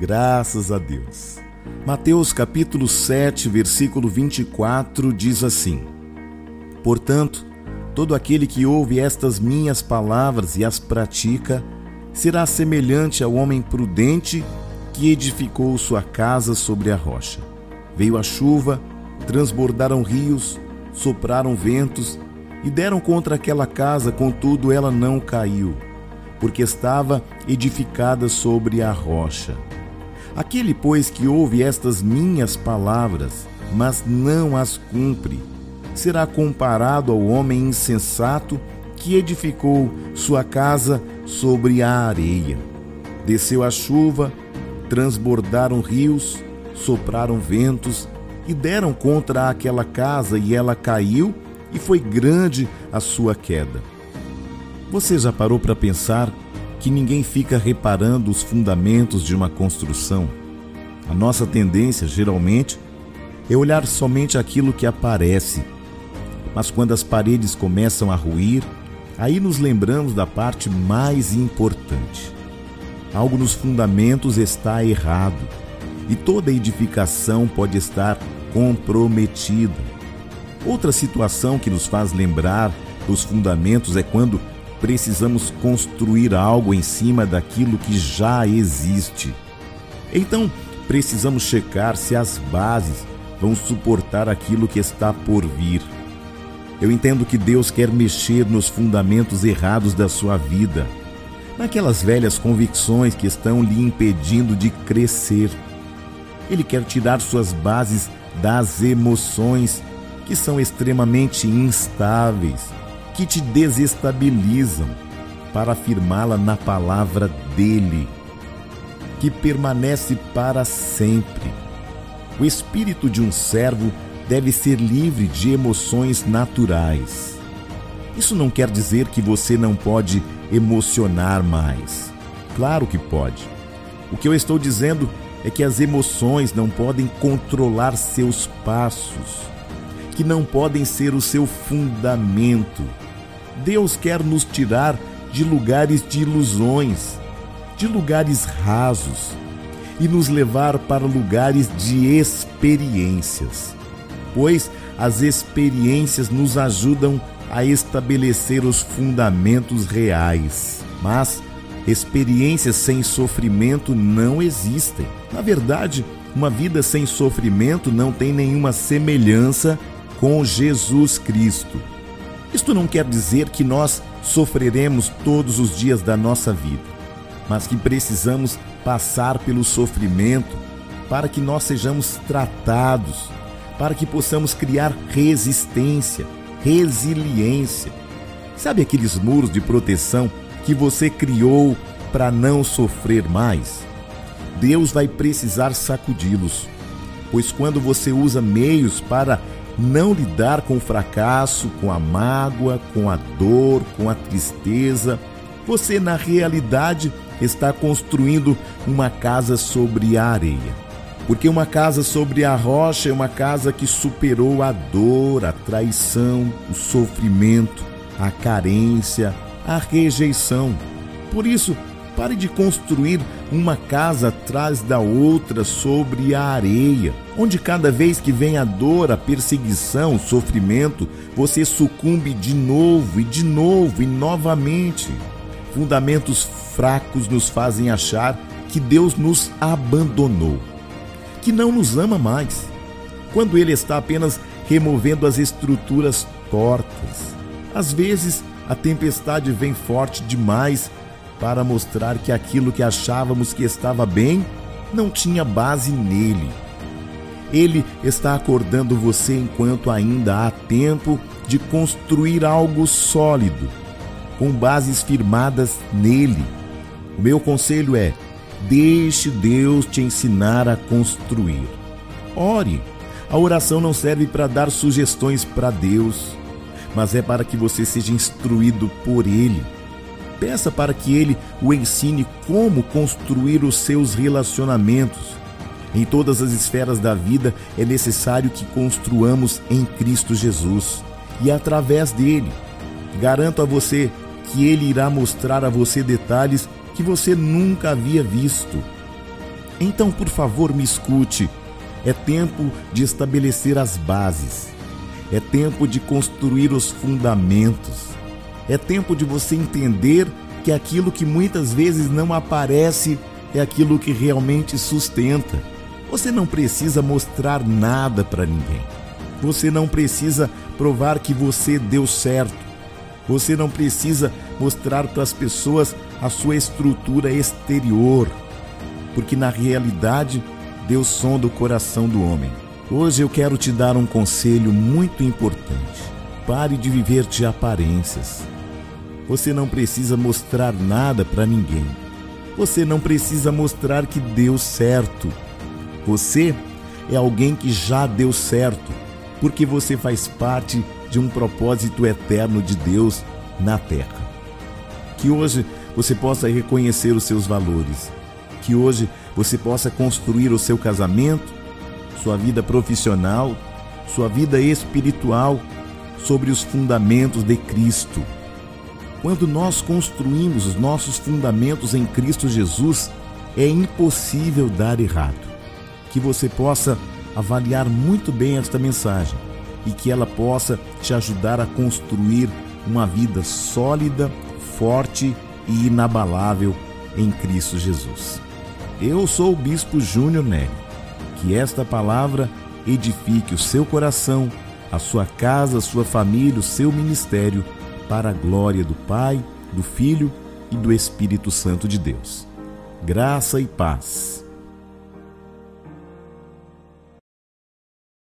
Graças a Deus. Mateus capítulo 7, versículo 24 diz assim: Portanto, todo aquele que ouve estas minhas palavras e as pratica, será semelhante ao homem prudente que edificou sua casa sobre a rocha. Veio a chuva, transbordaram rios, sopraram ventos e deram contra aquela casa, contudo ela não caiu, porque estava edificada sobre a rocha. Aquele, pois, que ouve estas minhas palavras, mas não as cumpre, será comparado ao homem insensato que edificou sua casa sobre a areia. Desceu a chuva, transbordaram rios, sopraram ventos e deram contra aquela casa, e ela caiu, e foi grande a sua queda. Você já parou para pensar que ninguém fica reparando os fundamentos de uma construção. A nossa tendência, geralmente, é olhar somente aquilo que aparece. Mas quando as paredes começam a ruir, aí nos lembramos da parte mais importante. Algo nos fundamentos está errado e toda edificação pode estar comprometida. Outra situação que nos faz lembrar dos fundamentos é quando precisamos construir algo em cima daquilo que já existe. Então, precisamos checar se as bases vão suportar aquilo que está por vir. Eu entendo que Deus quer mexer nos fundamentos errados da sua vida, naquelas velhas convicções que estão lhe impedindo de crescer. Ele quer tirar suas bases das emoções que são extremamente instáveis que te desestabilizam para afirmá-la na palavra dele, que permanece para sempre. O espírito de um servo deve ser livre de emoções naturais. Isso não quer dizer que você não pode emocionar mais. Claro que pode. O que eu estou dizendo é que as emoções não podem controlar seus passos, que não podem ser o seu fundamento Deus quer nos tirar de lugares de ilusões, de lugares rasos e nos levar para lugares de experiências, pois as experiências nos ajudam a estabelecer os fundamentos reais. Mas experiências sem sofrimento não existem. Na verdade, uma vida sem sofrimento não tem nenhuma semelhança com Jesus Cristo. Isto não quer dizer que nós sofreremos todos os dias da nossa vida, mas que precisamos passar pelo sofrimento para que nós sejamos tratados, para que possamos criar resistência, resiliência. Sabe aqueles muros de proteção que você criou para não sofrer mais? Deus vai precisar sacudi-los, pois quando você usa meios para não lidar com o fracasso, com a mágoa, com a dor, com a tristeza. Você, na realidade, está construindo uma casa sobre a areia. Porque uma casa sobre a rocha é uma casa que superou a dor, a traição, o sofrimento, a carência, a rejeição. Por isso, Pare de construir uma casa atrás da outra sobre a areia, onde cada vez que vem a dor, a perseguição, o sofrimento, você sucumbe de novo e de novo e novamente. Fundamentos fracos nos fazem achar que Deus nos abandonou, que não nos ama mais, quando Ele está apenas removendo as estruturas tortas. Às vezes, a tempestade vem forte demais para mostrar que aquilo que achávamos que estava bem não tinha base nele. Ele está acordando você enquanto ainda há tempo de construir algo sólido, com bases firmadas nele. O meu conselho é: Deixe Deus te ensinar a construir. Ore. A oração não serve para dar sugestões para Deus, mas é para que você seja instruído por Ele. Peça para que Ele o ensine como construir os seus relacionamentos. Em todas as esferas da vida é necessário que construamos em Cristo Jesus e através dele. Garanto a você que ele irá mostrar a você detalhes que você nunca havia visto. Então, por favor, me escute. É tempo de estabelecer as bases. É tempo de construir os fundamentos. É tempo de você entender que aquilo que muitas vezes não aparece é aquilo que realmente sustenta. Você não precisa mostrar nada para ninguém. Você não precisa provar que você deu certo. Você não precisa mostrar para as pessoas a sua estrutura exterior, porque na realidade Deus sonda o coração do homem. Hoje eu quero te dar um conselho muito importante. Pare de viver de aparências. Você não precisa mostrar nada para ninguém. Você não precisa mostrar que deu certo. Você é alguém que já deu certo, porque você faz parte de um propósito eterno de Deus na terra. Que hoje você possa reconhecer os seus valores, que hoje você possa construir o seu casamento, sua vida profissional, sua vida espiritual sobre os fundamentos de Cristo. Quando nós construímos os nossos fundamentos em Cristo Jesus, é impossível dar errado que você possa avaliar muito bem esta mensagem e que ela possa te ajudar a construir uma vida sólida, forte e inabalável em Cristo Jesus. Eu sou o Bispo Júnior Neri. Que esta palavra edifique o seu coração, a sua casa, a sua família, o seu ministério, para a glória do Pai, do Filho e do Espírito Santo de Deus. Graça e paz.